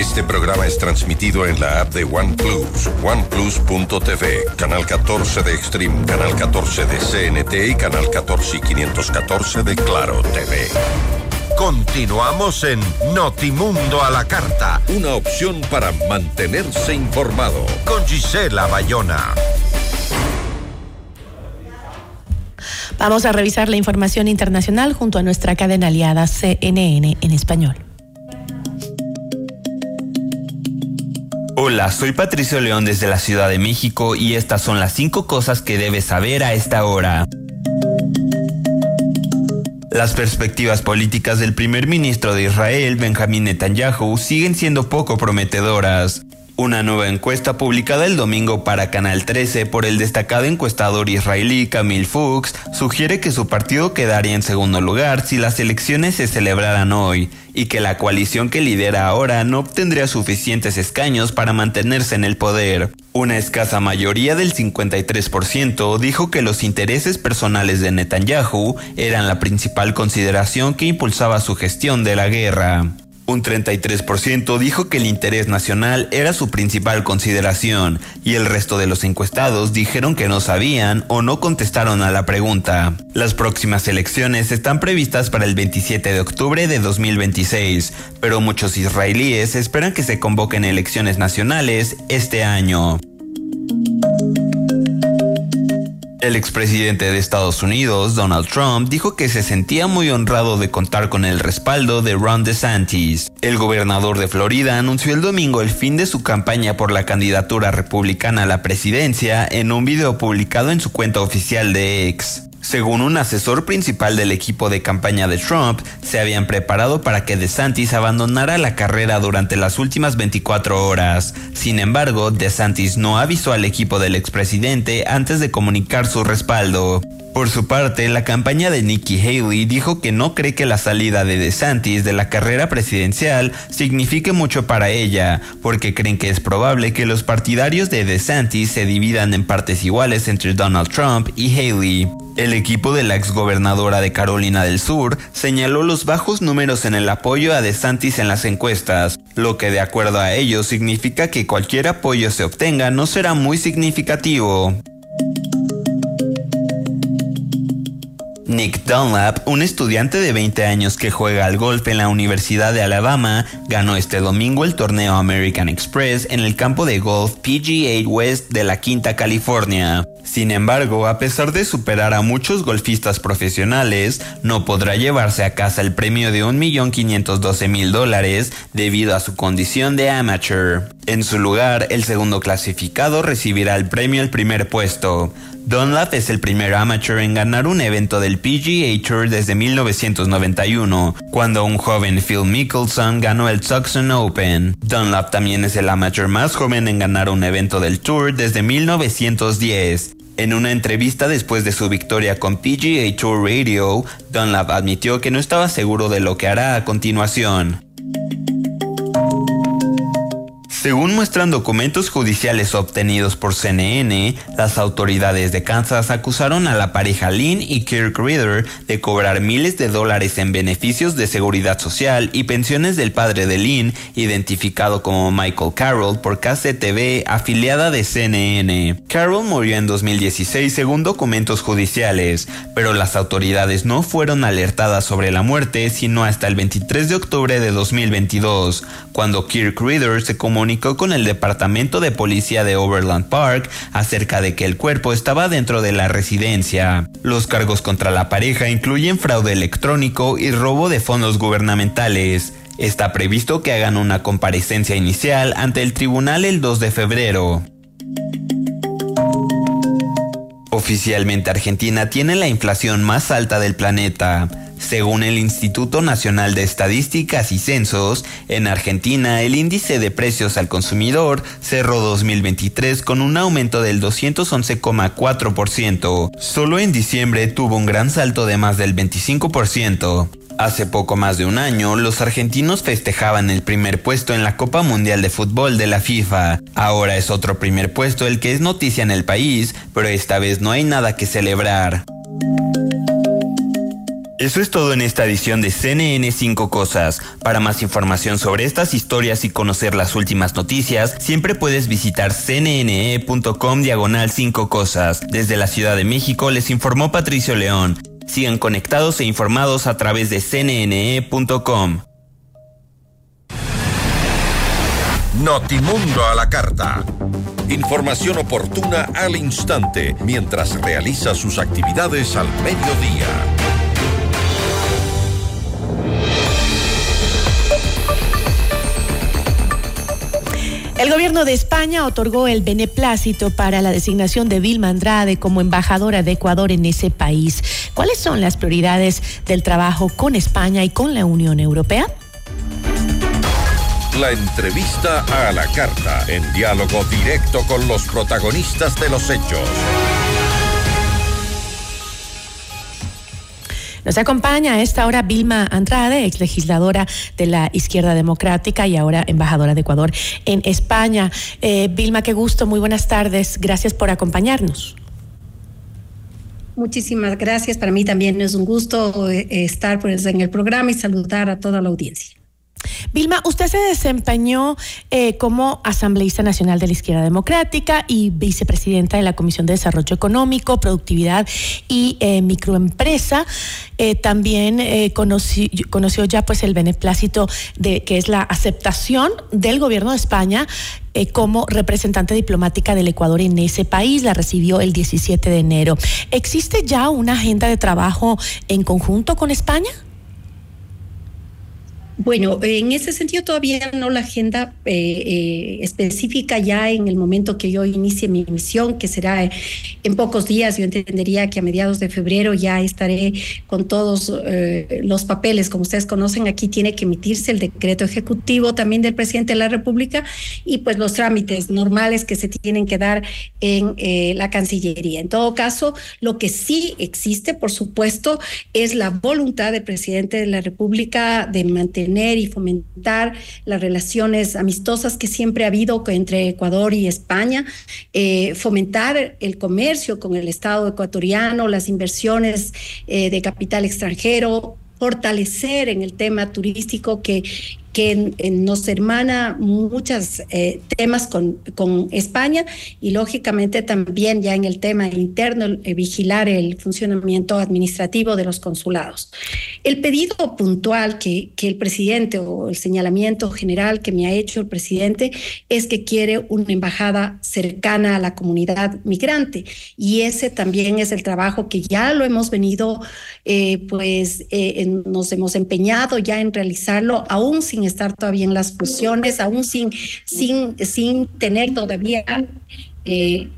Este programa es transmitido en la app de OnePlus, oneplus.tv, canal 14 de Extreme, canal 14 de CNT y canal 14 y 514 de Claro TV. Continuamos en Notimundo a la Carta, una opción para mantenerse informado con Gisela Bayona. Vamos a revisar la información internacional junto a nuestra cadena aliada CNN en español. Hola, soy Patricio León desde la Ciudad de México y estas son las cinco cosas que debes saber a esta hora. Las perspectivas políticas del primer ministro de Israel, Benjamín Netanyahu, siguen siendo poco prometedoras. Una nueva encuesta publicada el domingo para Canal 13 por el destacado encuestador israelí Camille Fuchs sugiere que su partido quedaría en segundo lugar si las elecciones se celebraran hoy y que la coalición que lidera ahora no obtendría suficientes escaños para mantenerse en el poder. Una escasa mayoría del 53% dijo que los intereses personales de Netanyahu eran la principal consideración que impulsaba su gestión de la guerra. Un 33% dijo que el interés nacional era su principal consideración y el resto de los encuestados dijeron que no sabían o no contestaron a la pregunta. Las próximas elecciones están previstas para el 27 de octubre de 2026, pero muchos israelíes esperan que se convoquen elecciones nacionales este año. El expresidente de Estados Unidos, Donald Trump, dijo que se sentía muy honrado de contar con el respaldo de Ron DeSantis. El gobernador de Florida anunció el domingo el fin de su campaña por la candidatura republicana a la presidencia en un video publicado en su cuenta oficial de X. Según un asesor principal del equipo de campaña de Trump, se habían preparado para que DeSantis abandonara la carrera durante las últimas 24 horas. Sin embargo, DeSantis no avisó al equipo del expresidente antes de comunicar su respaldo. Por su parte, la campaña de Nikki Haley dijo que no cree que la salida de DeSantis de la carrera presidencial signifique mucho para ella, porque creen que es probable que los partidarios de DeSantis se dividan en partes iguales entre Donald Trump y Haley. El equipo de la exgobernadora de Carolina del Sur señaló los bajos números en el apoyo a DeSantis en las encuestas, lo que de acuerdo a ellos significa que cualquier apoyo se obtenga no será muy significativo. Nick Dunlap, un estudiante de 20 años que juega al golf en la Universidad de Alabama, ganó este domingo el torneo American Express en el campo de golf PGA West de la Quinta California. Sin embargo, a pesar de superar a muchos golfistas profesionales, no podrá llevarse a casa el premio de 1.512.000 dólares debido a su condición de amateur. En su lugar, el segundo clasificado recibirá el premio al primer puesto. Dunlap es el primer amateur en ganar un evento del PGA Tour desde 1991, cuando un joven Phil Mickelson ganó el Tucson Open. Dunlap también es el amateur más joven en ganar un evento del Tour desde 1910. En una entrevista después de su victoria con PGA Tour Radio, Dunlap admitió que no estaba seguro de lo que hará a continuación. Según muestran documentos judiciales obtenidos por CNN, las autoridades de Kansas acusaron a la pareja Lynn y Kirk Reader de cobrar miles de dólares en beneficios de seguridad social y pensiones del padre de Lynn, identificado como Michael Carroll por KCTV, afiliada de CNN. Carroll murió en 2016 según documentos judiciales, pero las autoridades no fueron alertadas sobre la muerte sino hasta el 23 de octubre de 2022, cuando Kirk Reader se comunicó telefónico con el departamento de policía de Overland Park acerca de que el cuerpo estaba dentro de la residencia. Los cargos contra la pareja incluyen fraude electrónico y robo de fondos gubernamentales. Está previsto que hagan una comparecencia inicial ante el tribunal el 2 de febrero. Oficialmente Argentina tiene la inflación más alta del planeta. Según el Instituto Nacional de Estadísticas y Censos, en Argentina el índice de precios al consumidor cerró 2023 con un aumento del 211,4%. Solo en diciembre tuvo un gran salto de más del 25%. Hace poco más de un año, los argentinos festejaban el primer puesto en la Copa Mundial de Fútbol de la FIFA. Ahora es otro primer puesto el que es noticia en el país, pero esta vez no hay nada que celebrar. Eso es todo en esta edición de CNN 5 Cosas. Para más información sobre estas historias y conocer las últimas noticias, siempre puedes visitar cnne.com diagonal 5 Cosas. Desde la Ciudad de México les informó Patricio León. Sigan conectados e informados a través de cnne.com. Notimundo a la carta. Información oportuna al instante mientras realiza sus actividades al mediodía. El gobierno de España otorgó el beneplácito para la designación de Vilma Andrade como embajadora de Ecuador en ese país. ¿Cuáles son las prioridades del trabajo con España y con la Unión Europea? La entrevista a la carta, en diálogo directo con los protagonistas de los hechos. Nos acompaña a esta hora Vilma Andrade, ex legisladora de la Izquierda Democrática y ahora embajadora de Ecuador en España. Eh, Vilma, qué gusto, muy buenas tardes. Gracias por acompañarnos. Muchísimas gracias. Para mí también es un gusto eh, estar pues, en el programa y saludar a toda la audiencia. Vilma, usted se desempeñó eh, como asambleísta nacional de la Izquierda Democrática y vicepresidenta de la Comisión de Desarrollo Económico, Productividad y eh, Microempresa. Eh, también conoció ya pues el beneplácito de que es la aceptación del gobierno de España como representante diplomática del Ecuador en ese país. La recibió el 17 de enero. ¿Existe ya una agenda de trabajo en conjunto con España? Bueno, en ese sentido todavía no la agenda eh, eh, específica ya en el momento que yo inicie mi misión, que será en pocos días. Yo entendería que a mediados de febrero ya estaré con todos eh, los papeles. Como ustedes conocen, aquí tiene que emitirse el decreto ejecutivo también del presidente de la República y pues los trámites normales que se tienen que dar en la Cancillería. En todo caso, lo que sí existe, por supuesto, es la voluntad del presidente de la República de mantener y fomentar las relaciones amistosas que siempre ha habido entre Ecuador y España, eh, fomentar el comercio con el Estado ecuatoriano, las inversiones eh, de capital extranjero, fortalecer en el tema turístico que que nos hermana muchos eh, temas con, con, España y lógicamente también ya en el tema interno eh, vigilar el funcionamiento administrativo de los consulados. El pedido puntual que, que el presidente o el señalamiento general que me ha hecho el presidente es que quiere una embajada cercana a la comunidad migrante y ese también es el trabajo que ya lo hemos venido, eh, pues nos hemos empeñado ya en realizarlo aún sin estar todavía en las fusiones, aún sin, sin, sin tener todavía... Eh,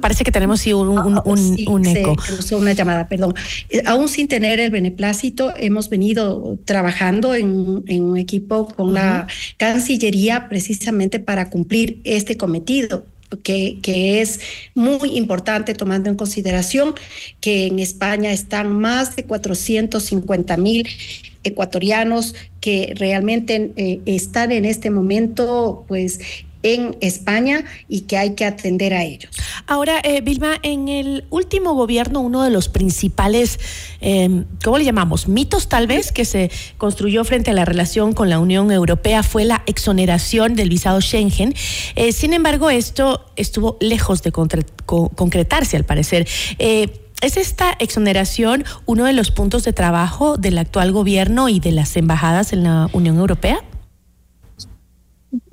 Parece que tenemos sí, un, un, un, eco. una llamada, perdón. Eh, aún sin tener el beneplácito, hemos venido trabajando en, en un equipo con la Cancillería precisamente para cumplir este cometido. Que, que, es muy importante tomando en consideración que en España están más de 450 mil ecuatorianos que realmente eh, están en este momento pues en España y que hay que atender a ellos. Ahora, eh, Vilma, en el último gobierno, uno de los principales, eh, ¿cómo le llamamos? Mitos tal vez que se construyó frente a la relación con la Unión Europea fue la exoneración del visado Schengen. Eh, sin embargo, esto estuvo lejos de concretarse, al parecer. ¿Es esta exoneración uno de los puntos de trabajo del actual gobierno y de las embajadas en la Unión Europea?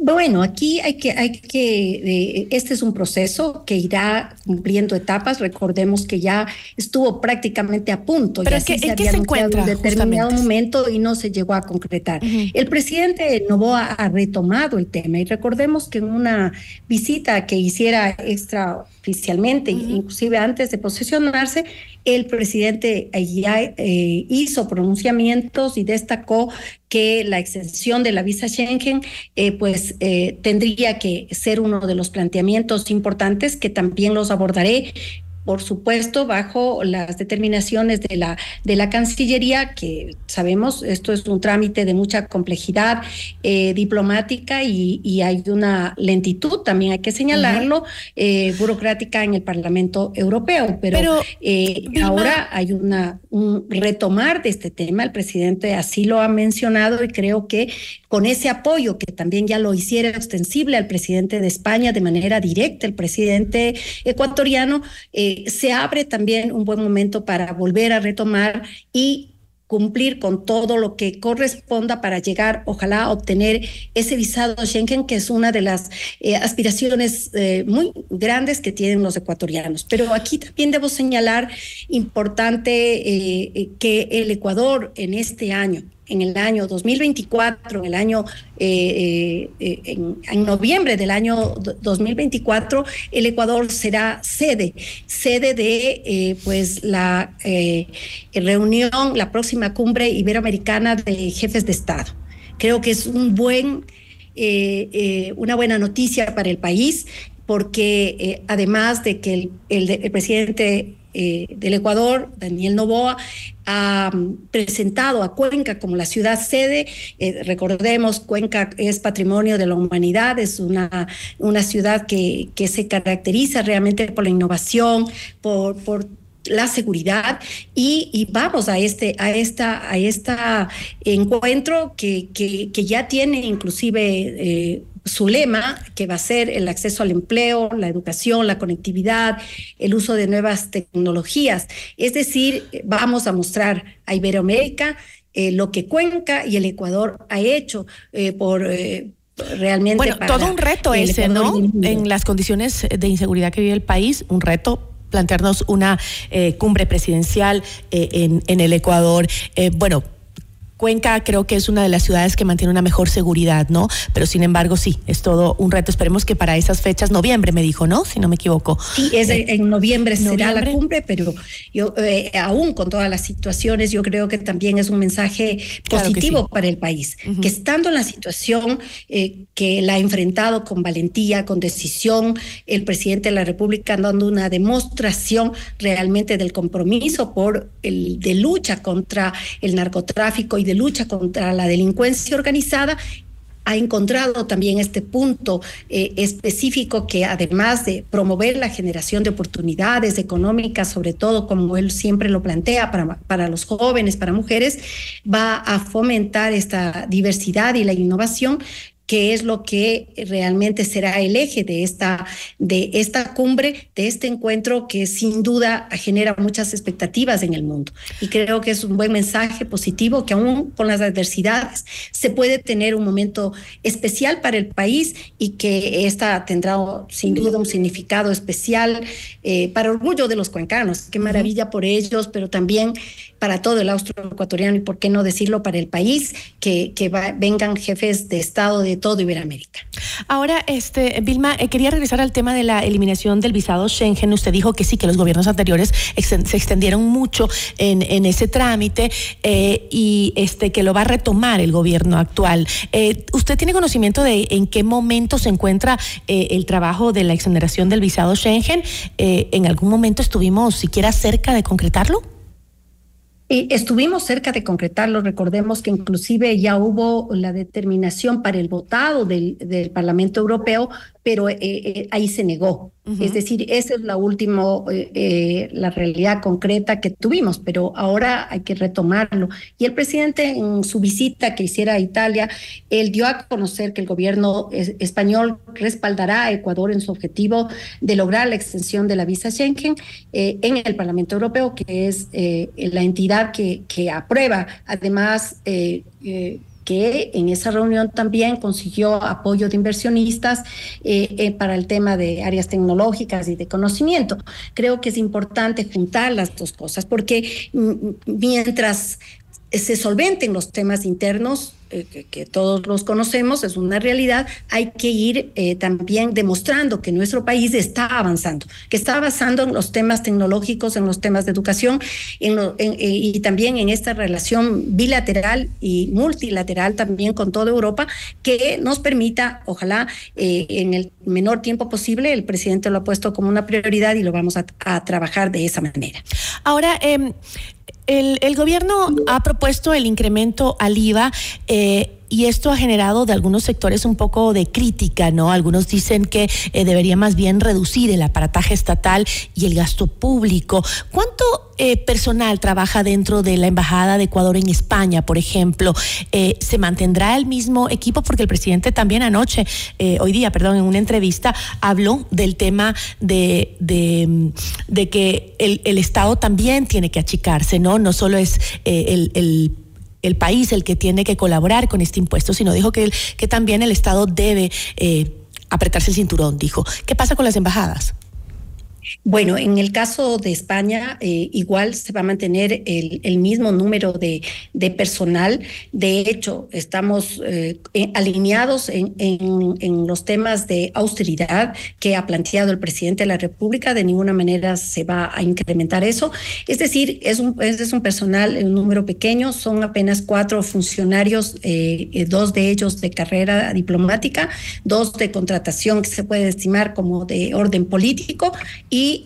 Bueno, aquí hay que, hay que, eh, este es un proceso que irá cumpliendo etapas. Recordemos que ya estuvo prácticamente a punto. Pero ya es que, sí ¿en qué se encuentra? En determinado justamente? momento y no se llegó a concretar. El presidente Novoa ha retomado el tema y recordemos que en una visita que hiciera extraoficialmente, inclusive antes de posesionarse, el presidente ya eh, hizo pronunciamientos y destacó que la extensión de la visa Schengen eh, pues eh, tendría que ser uno de los planteamientos importantes que también los abordaré por supuesto, bajo las determinaciones de la, de la Cancillería, que sabemos, esto es un trámite de mucha complejidad eh, diplomática y, y, hay una lentitud, también hay que señalarlo, uh -huh. eh, burocrática en el Parlamento Europeo. Pero, Pero eh, ahora hay una, un retomar de este tema, el presidente así lo ha mencionado y creo que con ese apoyo que también ya lo hiciera extensible al presidente de España de manera directa, el presidente ecuatoriano, eh, se abre también un buen momento para volver a retomar y cumplir con todo lo que corresponda para llegar, ojalá, a obtener ese visado Schengen, que es una de las eh, aspiraciones eh, muy grandes que tienen los ecuatorianos. Pero aquí también debo señalar importante eh, que el Ecuador en este año, en el año 2024, en el año eh, eh, en, en, noviembre del año 2024, el Ecuador será sede, sede de eh, pues la reunión, la próxima cumbre iberoamericana de jefes de Estado. Creo que es un buen, una buena noticia para el país, porque además de que el, el presidente eh, del Ecuador, Daniel Novoa, ha um, presentado a Cuenca como la ciudad sede. Eh, recordemos, Cuenca es patrimonio de la humanidad, es una, una ciudad que, que se caracteriza realmente por la innovación, por, por la seguridad y, vamos a este a esta a esta encuentro que, que, que ya tiene inclusive eh, su lema, que va a ser el acceso al empleo, la educación, la conectividad, el uso de nuevas tecnologías. Es decir, vamos a mostrar a Iberoamérica eh, lo que Cuenca y el Ecuador ha hecho eh, por... Eh, realmente bueno todo un reto ese no en las condiciones de inseguridad que vive el país un reto plantearnos una eh, cumbre presidencial eh, en, en, el Ecuador. Eh, bueno, Cuenca creo que es una de las ciudades que mantiene una mejor seguridad, ¿no? Pero sin embargo, sí, es todo un reto. Esperemos que para esas fechas, noviembre me dijo, ¿no? Si no me equivoco. Sí, es eh, en noviembre será la cumbre, pero yo eh, aún con todas las situaciones, yo creo que también es un mensaje positivo claro sí. para el país, uh -huh. que estando en la situación eh, que la ha enfrentado con valentía, con decisión, el presidente de la República dando una demostración realmente del compromiso por el de lucha contra el narcotráfico y de lucha contra la delincuencia organizada ha encontrado también este punto eh, específico que además de promover la generación de oportunidades económicas, sobre todo como él siempre lo plantea para, para los jóvenes, para mujeres, va a fomentar esta diversidad y la innovación que es lo que realmente será el eje de esta, de esta cumbre, de este encuentro que sin duda genera muchas expectativas en el mundo. Y creo que es un buen mensaje positivo que aún con las adversidades se puede tener un momento especial para el país y que esta tendrá sin duda un significado especial eh, para orgullo de los cuencanos. Qué maravilla por ellos, pero también para todo el austroecuatoriano y por qué no decirlo para el país, que, que va, vengan jefes de Estado todo Iberoamérica. Ahora, este, Vilma, eh, quería regresar al tema de la eliminación del visado Schengen. Usted dijo que sí, que los gobiernos anteriores se extendieron mucho en, en ese trámite eh, y este, que lo va a retomar el gobierno actual. Eh, ¿Usted tiene conocimiento de en qué momento se encuentra el trabajo de la exoneración del visado Schengen? ¿En algún momento estuvimos siquiera cerca de concretarlo? Y estuvimos cerca de concretarlo, recordemos que inclusive ya hubo la determinación para el votado del, del Parlamento Europeo, pero eh, eh, ahí se negó. Uh -huh. Es decir, esa es la última, eh, la realidad concreta que tuvimos, pero ahora hay que retomarlo. Y el presidente en su visita que hiciera a Italia, él dio a conocer que el gobierno español respaldará a Ecuador en su objetivo de lograr la extensión de la visa Schengen en el Parlamento Europeo, que es la entidad que, que aprueba además que en esa reunión también consiguió apoyo de inversionistas eh, eh, para el tema de áreas tecnológicas y de conocimiento. Creo que es importante juntar las dos cosas porque mm, mientras se solventen los temas internos, eh, que, todos los conocemos, es una realidad, hay que ir eh, también demostrando que nuestro país está avanzando, que está avanzando en los temas tecnológicos, en los temas de educación en eh, y también en esta relación bilateral y multilateral también con toda Europa, que nos permita, ojalá, en el menor tiempo posible, el presidente lo ha puesto como una prioridad y lo vamos a, trabajar de esa manera. Ahora, eh, el, gobierno ha propuesto el incremento al IVA. Eh, y esto ha generado de algunos sectores un poco de crítica, ¿no? Algunos dicen que eh, debería más bien reducir el aparataje estatal y el gasto público. ¿Cuánto eh, personal trabaja dentro de la Embajada de Ecuador en España, por ejemplo? Eh, ¿Se mantendrá el mismo equipo? Porque el presidente también anoche, hoy día, perdón, en una entrevista, habló del tema de, de, que el, el, Estado también tiene que achicarse, ¿no? No solo es el, el el país el que tiene que colaborar con este impuesto, sino dijo que, que también el Estado debe eh, apretarse el cinturón, dijo. ¿Qué pasa con las embajadas? Bueno, en el caso de España, eh, igual se va a mantener el, mismo número de, personal. De hecho, estamos eh, alineados en, los temas de austeridad que ha planteado el presidente de la República. De ninguna manera se va a incrementar eso. Es decir, es un, personal, un número pequeño, son apenas cuatro funcionarios, eh, dos de ellos de carrera diplomática, dos de contratación que se puede estimar como de orden político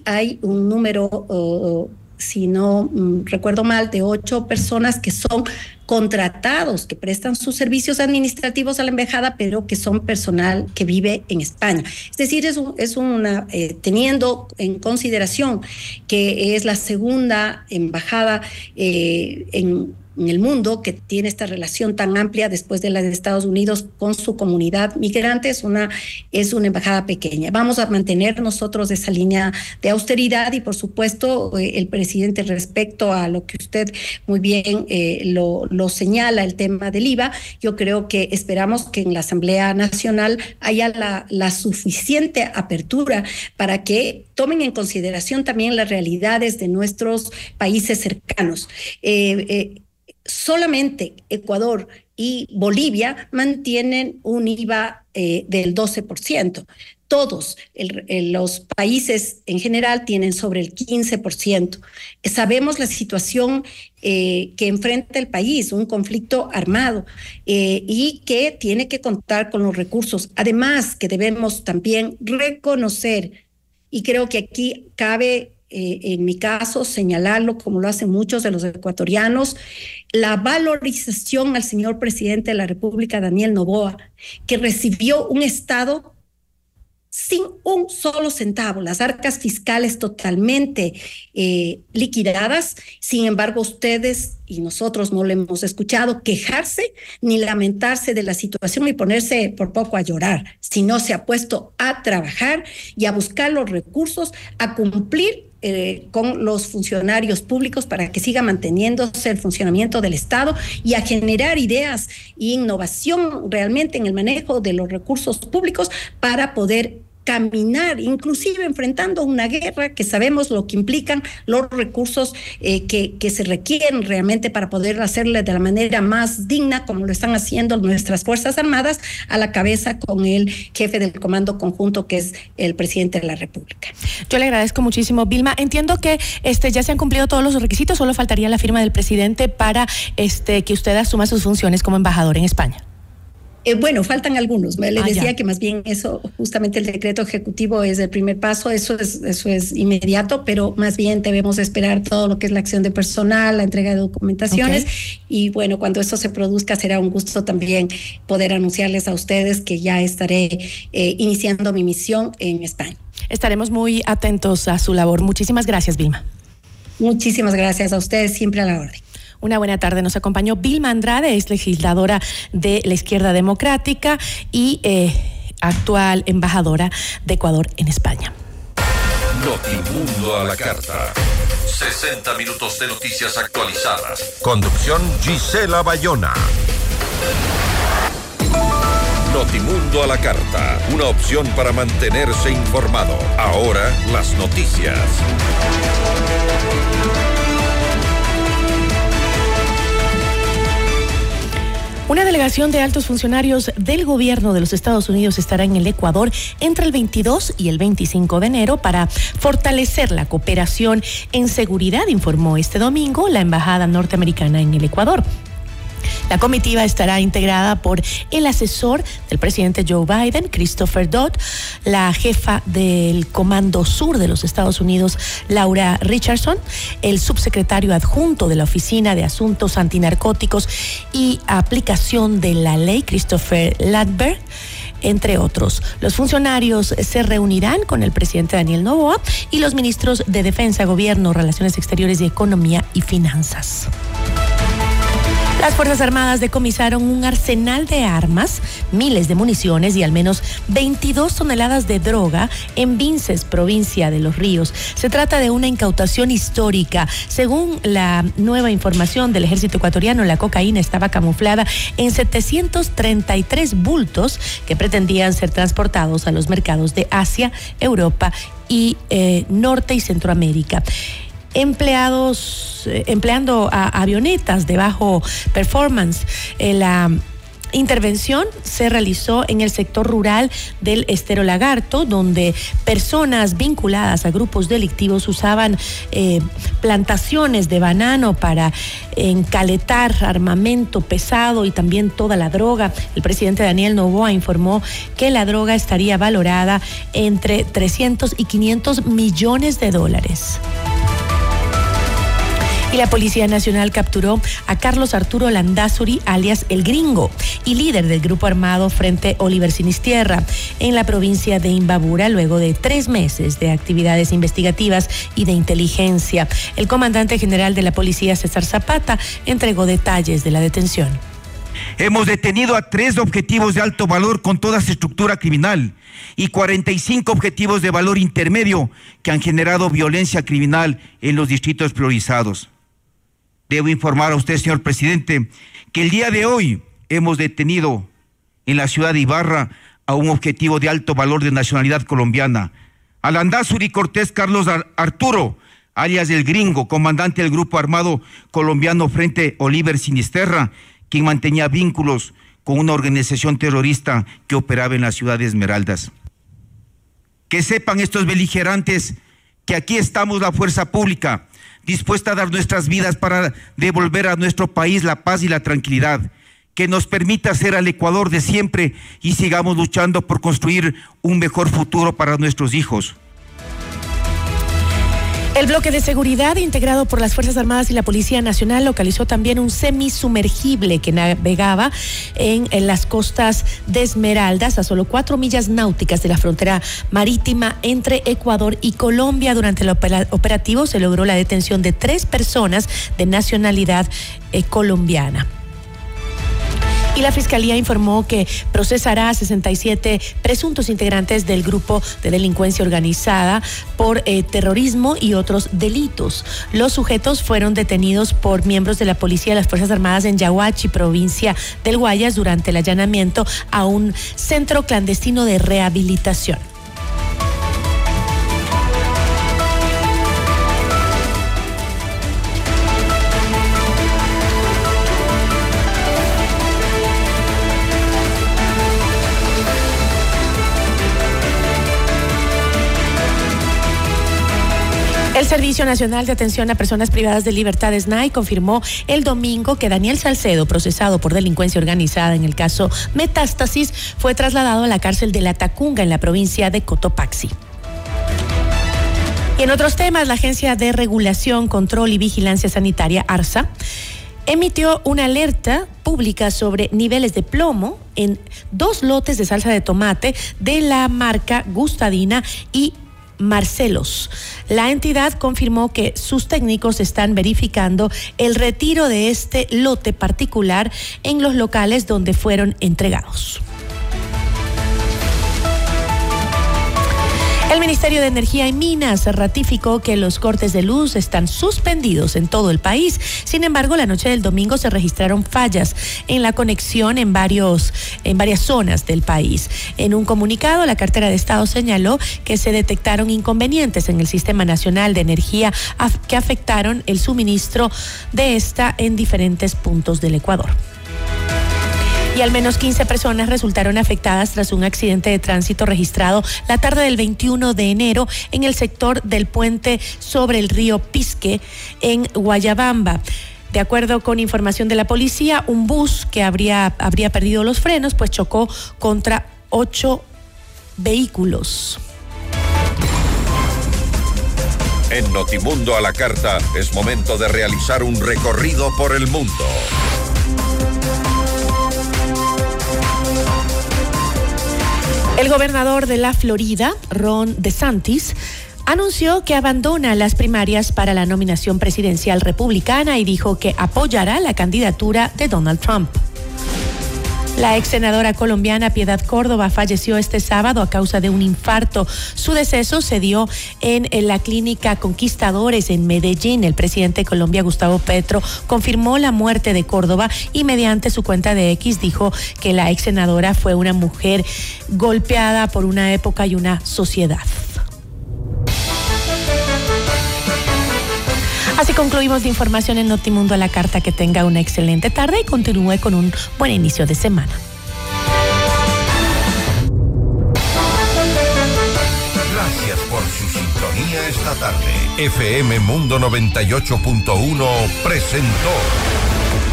hay un número, si no mm, recuerdo mal, de ocho personas que son contratados, que prestan sus servicios administrativos a la embajada, pero que son personal que vive en España. Es decir, es, es una, eh, teniendo en consideración que es la segunda embajada eh, en en el mundo que tiene esta relación tan amplia después de la de Estados Unidos con su comunidad migrante es una, es una embajada pequeña. Vamos a mantener nosotros esa línea de austeridad y por supuesto eh, el presidente respecto a lo que usted muy bien eh, lo, señala, el tema del IVA, yo creo que esperamos que en la Asamblea Nacional haya la, la suficiente apertura para que tomen en consideración también las realidades de nuestros países cercanos. Eh, solamente Ecuador y Bolivia mantienen un IVA eh, del 12%. Todos los países en general tienen sobre el 15%. Sabemos la situación eh, que enfrenta el país, un conflicto armado, eh, y que tiene que contar con los recursos. Además, que debemos también reconocer, y creo que aquí cabe eh, en mi caso, señalarlo como lo hacen muchos de los ecuatorianos, la valorización al señor presidente de la República, Daniel Novoa, que recibió un Estado sin un solo centavo, las arcas fiscales totalmente eh, liquidadas. Sin embargo, ustedes y nosotros no le hemos escuchado quejarse ni lamentarse de la situación y ponerse por poco a llorar, sino se ha puesto a trabajar y a buscar los recursos, a cumplir eh, con los funcionarios públicos para que siga manteniéndose el funcionamiento del Estado y a generar ideas e innovación realmente en el manejo de los recursos públicos para poder caminar, inclusive enfrentando una guerra que sabemos lo que implican los recursos eh, que, que, se requieren realmente para poder hacerle de la manera más digna, como lo están haciendo nuestras Fuerzas Armadas, a la cabeza con el jefe del Comando Conjunto, que es el presidente de la República. Yo le agradezco muchísimo, Vilma. Entiendo que este, ya se han cumplido todos los requisitos, solo faltaría la firma del presidente para este, que usted asuma sus funciones como embajador en España. Eh, bueno, faltan algunos. Le ah, decía que más bien eso, justamente el decreto ejecutivo es el primer paso, eso es, eso es inmediato, pero más bien debemos esperar todo lo que es la acción de personal, la entrega de documentaciones y bueno, cuando eso se produzca será un gusto también poder anunciarles a ustedes que ya estaré eh, iniciando mi misión en España. Estaremos muy atentos a su labor. Muchísimas gracias, Vilma. Muchísimas gracias a ustedes, siempre a la orden. Una buena tarde. Nos acompañó Vilma Andrade, es legisladora de la Izquierda Democrática y eh, actual embajadora de Ecuador en España. Notimundo a la carta. 60 minutos de noticias actualizadas. Conducción Gisela Bayona. Notimundo a la carta, una opción para mantenerse informado. Ahora las noticias. Una delegación de altos funcionarios del gobierno de los Estados Unidos estará en el Ecuador entre el 22 y el 25 de enero para fortalecer la cooperación en seguridad, informó este domingo la Embajada norteamericana en el Ecuador. La comitiva estará integrada por el asesor del presidente Joe Biden, Christopher Dodd, la jefa del Comando Sur de los Estados Unidos, Laura Richardson, el subsecretario adjunto de la Oficina de Asuntos Antinarcóticos y Aplicación de la Ley, Christopher Ladberg entre otros. Los funcionarios se reunirán con el presidente Daniel Novoa y los ministros de Defensa, Gobierno, Relaciones Exteriores y Economía y Finanzas. Las Fuerzas Armadas decomisaron un arsenal de armas, miles de municiones y al menos 22 toneladas de droga en Vinces, provincia de Los Ríos. Se trata de una incautación histórica. Según la nueva información del ejército ecuatoriano, la cocaína estaba camuflada en 733 bultos que pretendían ser transportados a los mercados de Asia, Europa y eh, Norte y Centroamérica empleados, eh, empleando a avionetas de bajo performance. Eh, la intervención se realizó en el sector rural del Estero Lagarto, donde personas vinculadas a grupos delictivos usaban eh, plantaciones de banano para encaletar armamento pesado y también toda la droga. El presidente Daniel Novoa informó que la droga estaría valorada entre 300 y 500 millones de dólares. Y la Policía Nacional capturó a Carlos Arturo Landazuri, alias El Gringo, y líder del grupo armado Frente Oliver Sinistierra, en la provincia de Imbabura, luego de tres meses de actividades investigativas y de inteligencia. El comandante general de la Policía, César Zapata, entregó detalles de la detención. Hemos detenido a tres objetivos de alto valor con toda su estructura criminal y 45 objetivos de valor intermedio que han generado violencia criminal en los distritos priorizados. Debo informar a usted, señor presidente, que el día de hoy hemos detenido en la ciudad de Ibarra a un objetivo de alto valor de nacionalidad colombiana. Alandazuri Cortés Carlos Arturo, alias del gringo, comandante del grupo armado colombiano Frente Oliver Sinisterra, quien mantenía vínculos con una organización terrorista que operaba en la ciudad de Esmeraldas. Que sepan estos beligerantes que aquí estamos la fuerza pública dispuesta a dar nuestras vidas para devolver a nuestro país la paz y la tranquilidad, que nos permita ser al Ecuador de siempre y sigamos luchando por construir un mejor futuro para nuestros hijos. El bloque de seguridad integrado por las Fuerzas Armadas y la Policía Nacional localizó también un semisumergible que navegaba en, las costas de Esmeraldas, a solo cuatro millas náuticas de la frontera marítima entre Ecuador y Colombia. Durante el operativo se logró la detención de tres personas de nacionalidad eh, colombiana y la Fiscalía informó que procesará a 67 presuntos integrantes del grupo de delincuencia organizada por eh, terrorismo y otros delitos. Los sujetos fueron detenidos por miembros de la Policía de las Fuerzas Armadas en Yahuachi, provincia del Guayas, durante el allanamiento a un centro clandestino de rehabilitación. Servicio Nacional de Atención a Personas Privadas de Libertad, SNAI, confirmó el domingo que Daniel Salcedo, procesado por delincuencia organizada en el caso Metástasis, fue trasladado a la cárcel de La Tacunga en la provincia de Cotopaxi. Y en otros temas, la Agencia de Regulación, Control y Vigilancia Sanitaria, ARSA, emitió una alerta pública sobre niveles de plomo en dos lotes de salsa de tomate de la marca Gustadina y Marcelos. La entidad confirmó que sus técnicos están verificando el retiro de este lote particular en los locales donde fueron entregados. El Ministerio de Energía y Minas ratificó que los cortes de luz están suspendidos en todo el país. Sin embargo, la noche del domingo se registraron fallas en la conexión en varios en varias zonas del país. En un comunicado, la cartera de Estado señaló que se detectaron inconvenientes en el Sistema Nacional de Energía que afectaron el suministro de esta en diferentes puntos del Ecuador y al menos 15 personas resultaron afectadas tras un accidente de tránsito registrado la tarde del 21 de enero en el sector del puente sobre el río Pisque en Guayabamba. De acuerdo con información de la policía, un bus que habría, habría perdido los frenos pues chocó contra ocho vehículos. En Notimundo a la Carta es momento de realizar un recorrido por el mundo. El gobernador de la Florida, Ron DeSantis, anunció que abandona las primarias para la nominación presidencial republicana y dijo que apoyará la candidatura de Donald Trump. La ex senadora colombiana Piedad Córdoba falleció este sábado a causa de un infarto. Su deceso se dio en, la clínica Conquistadores en Medellín. El presidente de Colombia, Gustavo Petro, confirmó la muerte de Córdoba y mediante su cuenta de X dijo que la ex senadora fue una mujer golpeada por una época y una sociedad. Así concluimos de información en Notimundo a la carta. Que tenga una excelente tarde y continúe con un buen inicio de semana. Gracias por su sintonía esta tarde. FM Mundo 98.1 presentó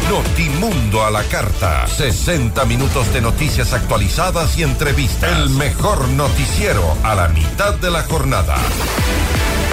Notimundo a la carta. 60 minutos de noticias actualizadas y entrevistas. El mejor noticiero a la mitad de la jornada.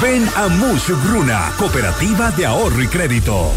Ven a Mush Bruna, Cooperativa de Ahorro y Crédito.